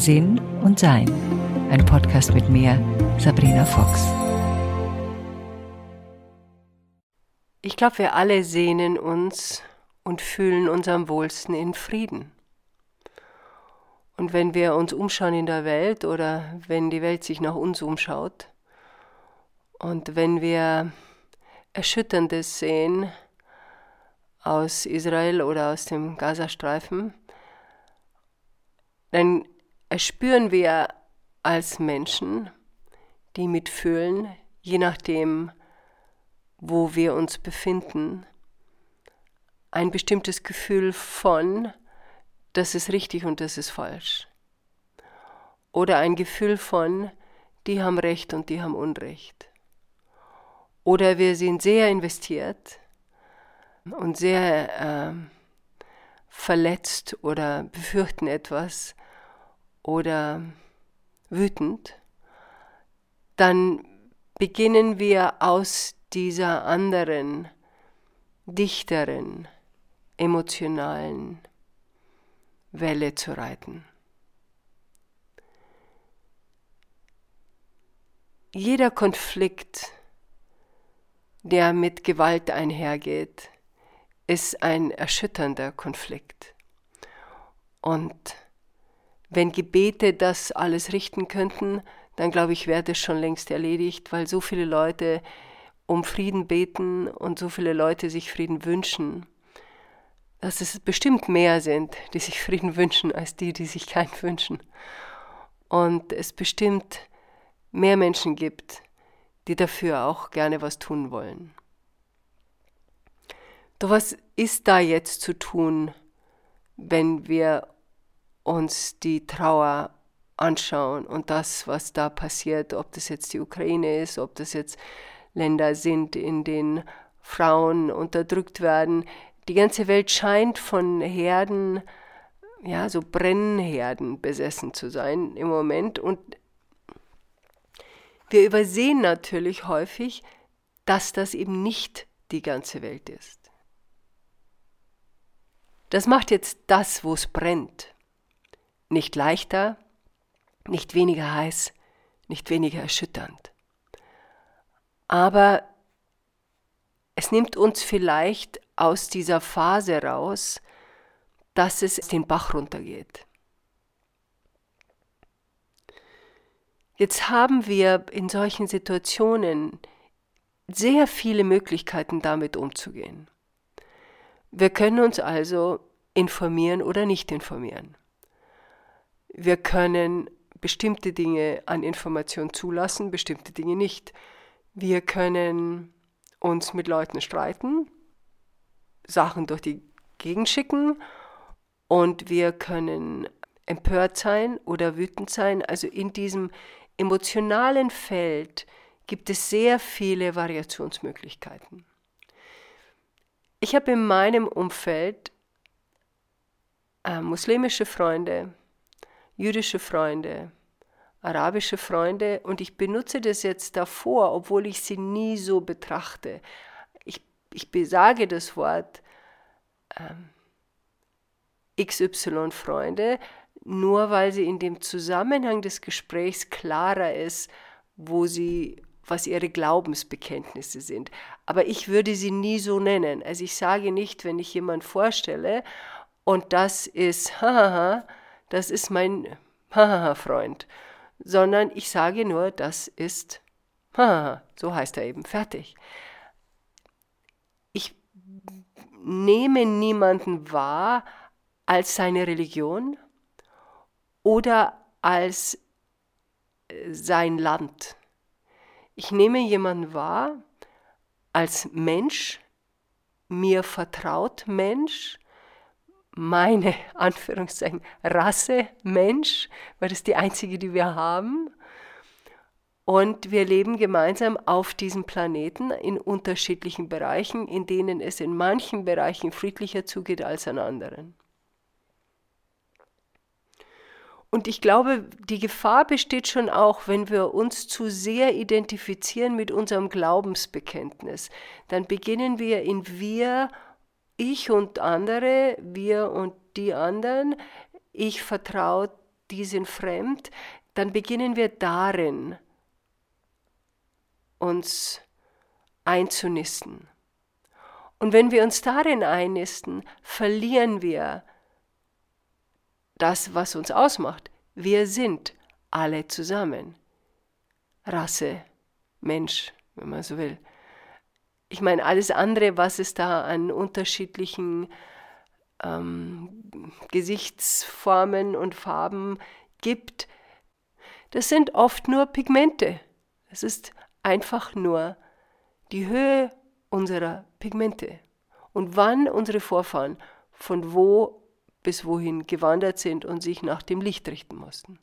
Sinn und Sein. Ein Podcast mit mir, Sabrina Fox. Ich glaube, wir alle sehnen uns und fühlen uns am wohlsten in Frieden. Und wenn wir uns umschauen in der Welt oder wenn die Welt sich nach uns umschaut und wenn wir Erschütterndes sehen aus Israel oder aus dem Gazastreifen, dann erspüren wir als Menschen, die mitfühlen, je nachdem, wo wir uns befinden, ein bestimmtes Gefühl von, das ist richtig und das ist falsch. Oder ein Gefühl von, die haben Recht und die haben Unrecht. Oder wir sind sehr investiert und sehr äh, verletzt oder befürchten etwas oder wütend, dann beginnen wir aus dieser anderen, dichteren, emotionalen Welle zu reiten. Jeder Konflikt, der mit Gewalt einhergeht, ist ein erschütternder Konflikt. Und wenn Gebete das alles richten könnten, dann glaube ich, wäre das schon längst erledigt, weil so viele Leute um Frieden beten und so viele Leute sich Frieden wünschen, dass es bestimmt mehr sind, die sich Frieden wünschen, als die, die sich keinen wünschen. Und es bestimmt mehr Menschen gibt, die dafür auch gerne was tun wollen. Doch was ist da jetzt zu tun, wenn wir uns die Trauer anschauen und das, was da passiert, ob das jetzt die Ukraine ist, ob das jetzt Länder sind, in denen Frauen unterdrückt werden. Die ganze Welt scheint von Herden, ja, so Brennherden besessen zu sein im Moment. Und wir übersehen natürlich häufig, dass das eben nicht die ganze Welt ist. Das macht jetzt das, wo es brennt, nicht leichter, nicht weniger heiß, nicht weniger erschütternd. Aber es nimmt uns vielleicht aus dieser Phase raus, dass es den Bach runtergeht. Jetzt haben wir in solchen Situationen sehr viele Möglichkeiten damit umzugehen. Wir können uns also informieren oder nicht informieren. Wir können bestimmte Dinge an Information zulassen, bestimmte Dinge nicht. Wir können uns mit Leuten streiten, Sachen durch die Gegend schicken und wir können empört sein oder wütend sein. Also in diesem emotionalen Feld gibt es sehr viele Variationsmöglichkeiten. Ich habe in meinem Umfeld äh, muslimische Freunde, jüdische Freunde, arabische Freunde und ich benutze das jetzt davor, obwohl ich sie nie so betrachte. Ich, ich besage das Wort ähm, XY-Freunde, nur weil sie in dem Zusammenhang des Gesprächs klarer ist, wo sie was ihre Glaubensbekenntnisse sind. Aber ich würde sie nie so nennen. Also ich sage nicht, wenn ich jemand vorstelle und das ist, hahaha, das ist mein Freund, sondern ich sage nur, das ist, so heißt er eben, fertig. Ich nehme niemanden wahr als seine Religion oder als äh, sein Land. Ich nehme jemanden wahr als Mensch, mir vertraut Mensch, meine Anführungszeichen Rasse Mensch, weil das ist die einzige, die wir haben. Und wir leben gemeinsam auf diesem Planeten in unterschiedlichen Bereichen, in denen es in manchen Bereichen friedlicher zugeht als an anderen. Und ich glaube, die Gefahr besteht schon auch, wenn wir uns zu sehr identifizieren mit unserem Glaubensbekenntnis. Dann beginnen wir in wir ich und andere, wir und die anderen. Ich vertraue die sind fremd, dann beginnen wir darin uns einzunisten. Und wenn wir uns darin einnisten, verlieren wir das, was uns ausmacht. Wir sind alle zusammen. Rasse, Mensch, wenn man so will. Ich meine, alles andere, was es da an unterschiedlichen ähm, Gesichtsformen und Farben gibt, das sind oft nur Pigmente. Es ist einfach nur die Höhe unserer Pigmente und wann unsere Vorfahren von wo bis wohin gewandert sind und sich nach dem Licht richten mussten.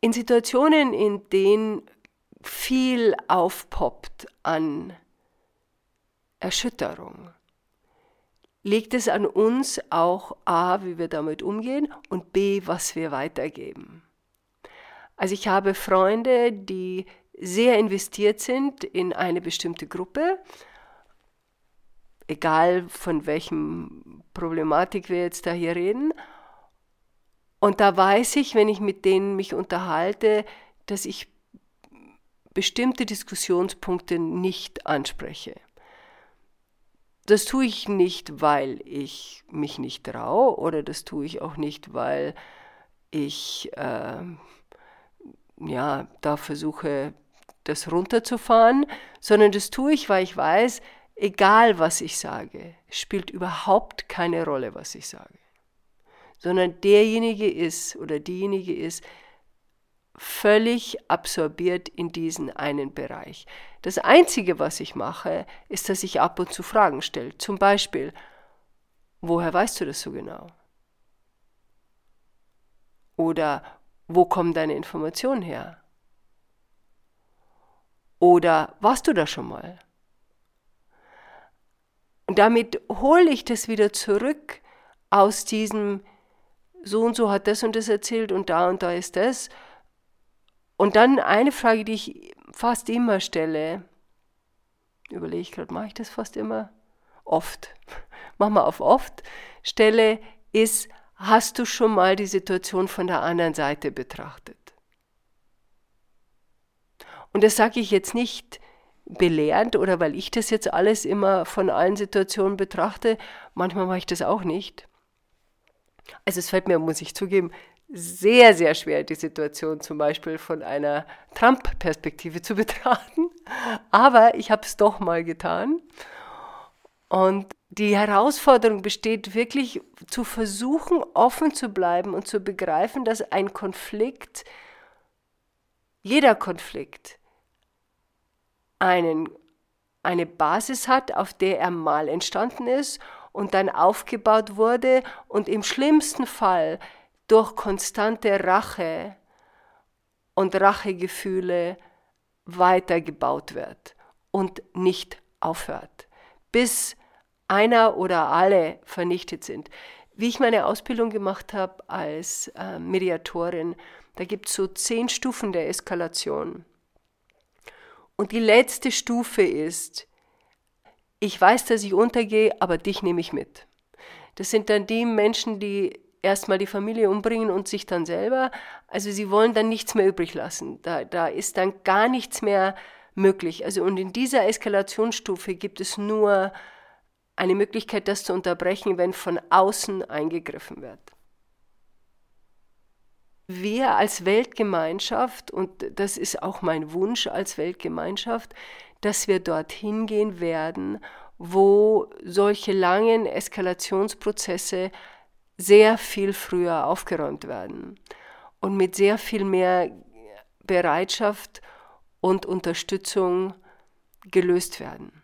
In Situationen, in denen viel aufpoppt an Erschütterung, liegt es an uns auch A, wie wir damit umgehen und B, was wir weitergeben. Also ich habe Freunde, die sehr investiert sind in eine bestimmte Gruppe, egal von welchem Problematik wir jetzt da hier reden. Und da weiß ich, wenn ich mit denen mich unterhalte, dass ich bestimmte Diskussionspunkte nicht anspreche. Das tue ich nicht, weil ich mich nicht traue oder das tue ich auch nicht, weil ich äh, ja, da versuche, das runterzufahren, sondern das tue ich, weil ich weiß, egal was ich sage, spielt überhaupt keine Rolle, was ich sage, sondern derjenige ist oder diejenige ist völlig absorbiert in diesen einen Bereich. Das Einzige, was ich mache, ist, dass ich ab und zu Fragen stelle. Zum Beispiel, woher weißt du das so genau? Oder wo kommen deine Informationen her? Oder warst du da schon mal? Und damit hole ich das wieder zurück aus diesem, so und so hat das und das erzählt und da und da ist das. Und dann eine Frage, die ich fast immer stelle, überlege ich gerade, mache ich das fast immer? Oft, mach mal auf oft, stelle, ist, Hast du schon mal die Situation von der anderen Seite betrachtet? Und das sage ich jetzt nicht belehrend oder weil ich das jetzt alles immer von allen Situationen betrachte. Manchmal mache ich das auch nicht. Also es fällt mir, muss ich zugeben, sehr, sehr schwer, die Situation zum Beispiel von einer Trump-Perspektive zu betrachten. Aber ich habe es doch mal getan. Und die Herausforderung besteht wirklich zu versuchen, offen zu bleiben und zu begreifen, dass ein Konflikt, jeder Konflikt, einen, eine Basis hat, auf der er mal entstanden ist und dann aufgebaut wurde und im schlimmsten Fall durch konstante Rache und Rachegefühle weitergebaut wird und nicht aufhört bis einer oder alle vernichtet sind. Wie ich meine Ausbildung gemacht habe als äh, Mediatorin, da gibt es so zehn Stufen der Eskalation. Und die letzte Stufe ist, ich weiß, dass ich untergehe, aber dich nehme ich mit. Das sind dann die Menschen, die erstmal die Familie umbringen und sich dann selber. Also sie wollen dann nichts mehr übrig lassen. Da, da ist dann gar nichts mehr möglich. Also und in dieser Eskalationsstufe gibt es nur eine Möglichkeit, das zu unterbrechen, wenn von außen eingegriffen wird. Wir als Weltgemeinschaft, und das ist auch mein Wunsch als Weltgemeinschaft, dass wir dorthin gehen werden, wo solche langen Eskalationsprozesse sehr viel früher aufgeräumt werden und mit sehr viel mehr Bereitschaft und Unterstützung gelöst werden.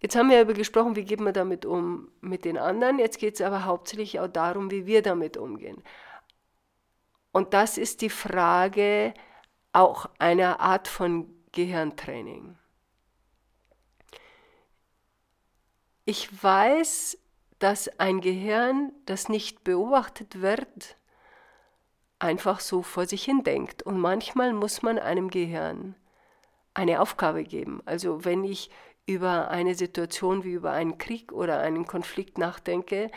Jetzt haben wir über gesprochen, wie geht man damit um mit den anderen. Jetzt geht es aber hauptsächlich auch darum, wie wir damit umgehen. Und das ist die Frage auch einer Art von Gehirntraining. Ich weiß, dass ein Gehirn, das nicht beobachtet wird, einfach so vor sich hin denkt. Und manchmal muss man einem Gehirn eine Aufgabe geben. Also wenn ich über eine Situation wie über einen Krieg oder einen Konflikt nachdenke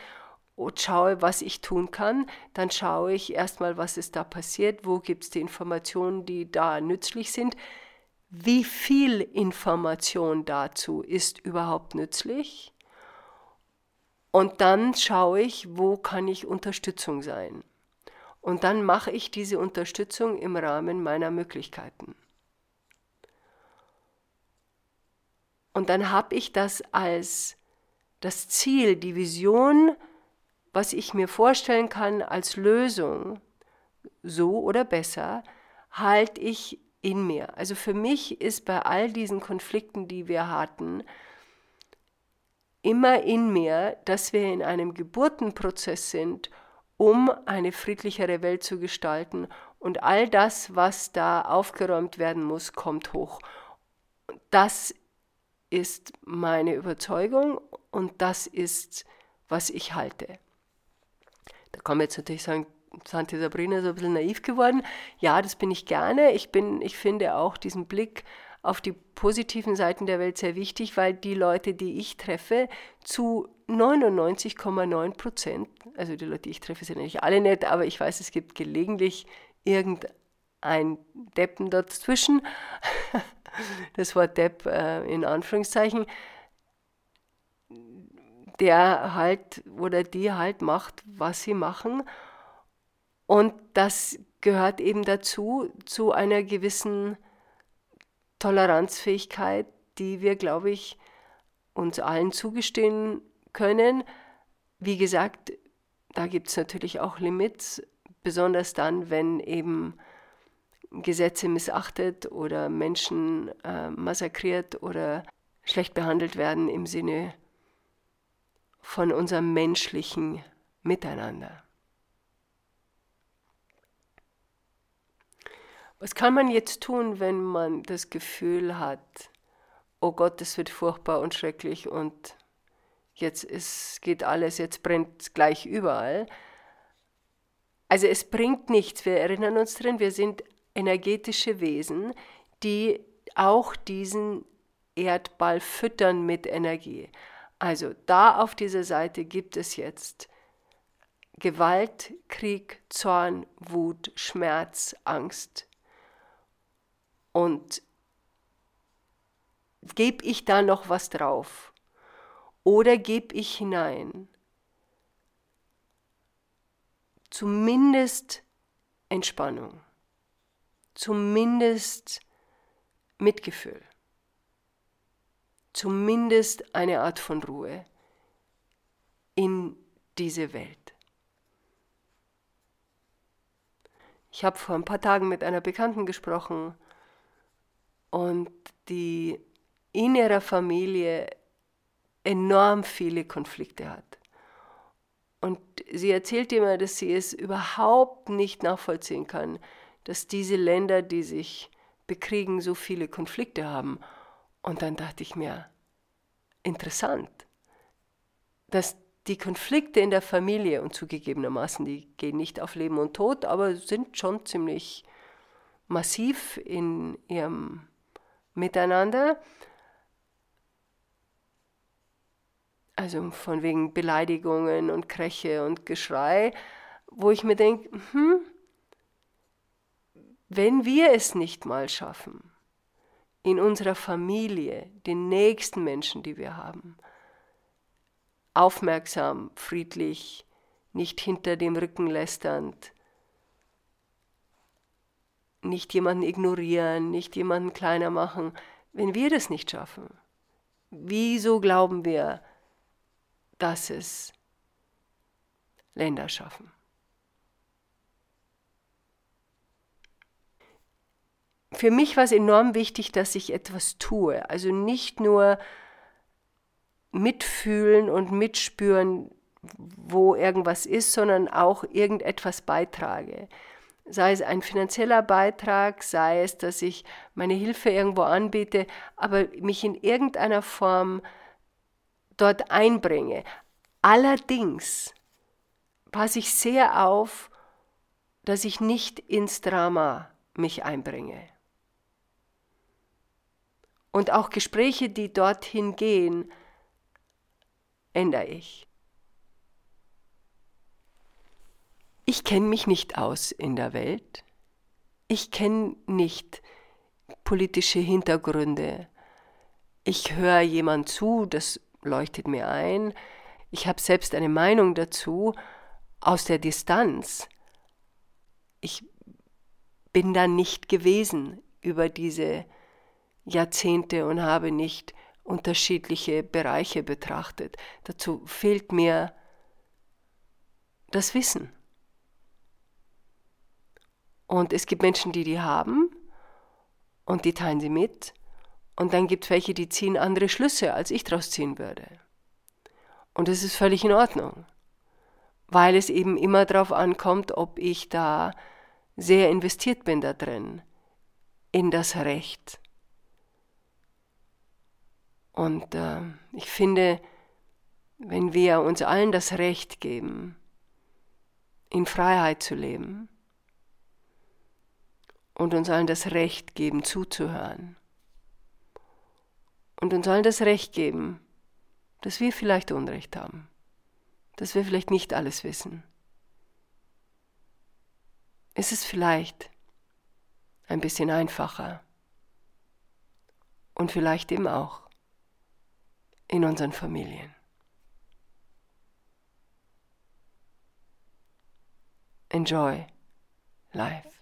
und schaue, was ich tun kann, dann schaue ich erstmal, was ist da passiert, wo gibt es die Informationen, die da nützlich sind, wie viel Information dazu ist überhaupt nützlich und dann schaue ich, wo kann ich Unterstützung sein. Und dann mache ich diese Unterstützung im Rahmen meiner Möglichkeiten. Und dann habe ich das als das Ziel, die Vision, was ich mir vorstellen kann als Lösung, so oder besser, halte ich in mir. Also für mich ist bei all diesen Konflikten, die wir hatten, immer in mir, dass wir in einem Geburtenprozess sind, um eine friedlichere Welt zu gestalten. Und all das, was da aufgeräumt werden muss, kommt hoch. Das ist meine Überzeugung und das ist, was ich halte. Da kann man jetzt natürlich sagen, Santi Sabrina ist ein bisschen naiv geworden. Ja, das bin ich gerne. Ich, bin, ich finde auch diesen Blick auf die positiven Seiten der Welt sehr wichtig, weil die Leute, die ich treffe, zu 99,9 Prozent, also die Leute, die ich treffe, sind nicht alle nett, aber ich weiß, es gibt gelegentlich irgendein Deppen dazwischen. das Wort Depp äh, in Anführungszeichen, der halt oder die halt macht, was sie machen. Und das gehört eben dazu, zu einer gewissen Toleranzfähigkeit, die wir, glaube ich, uns allen zugestehen können. Wie gesagt, da gibt es natürlich auch Limits, besonders dann, wenn eben Gesetze missachtet oder Menschen äh, massakriert oder schlecht behandelt werden im Sinne von unserem menschlichen Miteinander. Was kann man jetzt tun, wenn man das Gefühl hat, oh Gott, es wird furchtbar und schrecklich und jetzt ist, geht alles, jetzt brennt es gleich überall. Also es bringt nichts, wir erinnern uns drin, wir sind energetische Wesen, die auch diesen Erdball füttern mit Energie. Also da auf dieser Seite gibt es jetzt Gewalt, Krieg, Zorn, Wut, Schmerz, Angst, und gebe ich da noch was drauf? Oder gebe ich hinein? Zumindest Entspannung, zumindest Mitgefühl, zumindest eine Art von Ruhe in diese Welt. Ich habe vor ein paar Tagen mit einer Bekannten gesprochen, und die in ihrer Familie enorm viele Konflikte hat. Und sie erzählt immer, dass sie es überhaupt nicht nachvollziehen kann, dass diese Länder, die sich bekriegen, so viele Konflikte haben. Und dann dachte ich mir, interessant, dass die Konflikte in der Familie und zugegebenermaßen, die gehen nicht auf Leben und Tod, aber sind schon ziemlich massiv in ihrem miteinander. Also von wegen Beleidigungen und Kräche und Geschrei, wo ich mir denke, hm, wenn wir es nicht mal schaffen, in unserer Familie, den nächsten Menschen, die wir haben, aufmerksam, friedlich, nicht hinter dem Rücken lästernd, nicht jemanden ignorieren, nicht jemanden kleiner machen, wenn wir das nicht schaffen? Wieso glauben wir, dass es Länder schaffen? Für mich war es enorm wichtig, dass ich etwas tue. Also nicht nur mitfühlen und mitspüren, wo irgendwas ist, sondern auch irgendetwas beitrage sei es ein finanzieller Beitrag, sei es, dass ich meine Hilfe irgendwo anbiete, aber mich in irgendeiner Form dort einbringe. Allerdings passe ich sehr auf, dass ich nicht ins Drama mich einbringe. Und auch Gespräche, die dorthin gehen, ändere ich. Ich kenne mich nicht aus in der Welt. Ich kenne nicht politische Hintergründe. Ich höre jemand zu, das leuchtet mir ein. Ich habe selbst eine Meinung dazu aus der Distanz. Ich bin da nicht gewesen über diese Jahrzehnte und habe nicht unterschiedliche Bereiche betrachtet. Dazu fehlt mir das Wissen. Und es gibt Menschen, die die haben und die teilen sie mit. Und dann gibt es welche, die ziehen andere Schlüsse, als ich daraus ziehen würde. Und das ist völlig in Ordnung, weil es eben immer darauf ankommt, ob ich da sehr investiert bin da drin, in das Recht. Und äh, ich finde, wenn wir uns allen das Recht geben, in Freiheit zu leben, und uns allen das Recht geben, zuzuhören. Und uns allen das Recht geben, dass wir vielleicht Unrecht haben, dass wir vielleicht nicht alles wissen. Es ist vielleicht ein bisschen einfacher und vielleicht eben auch in unseren Familien. Enjoy life.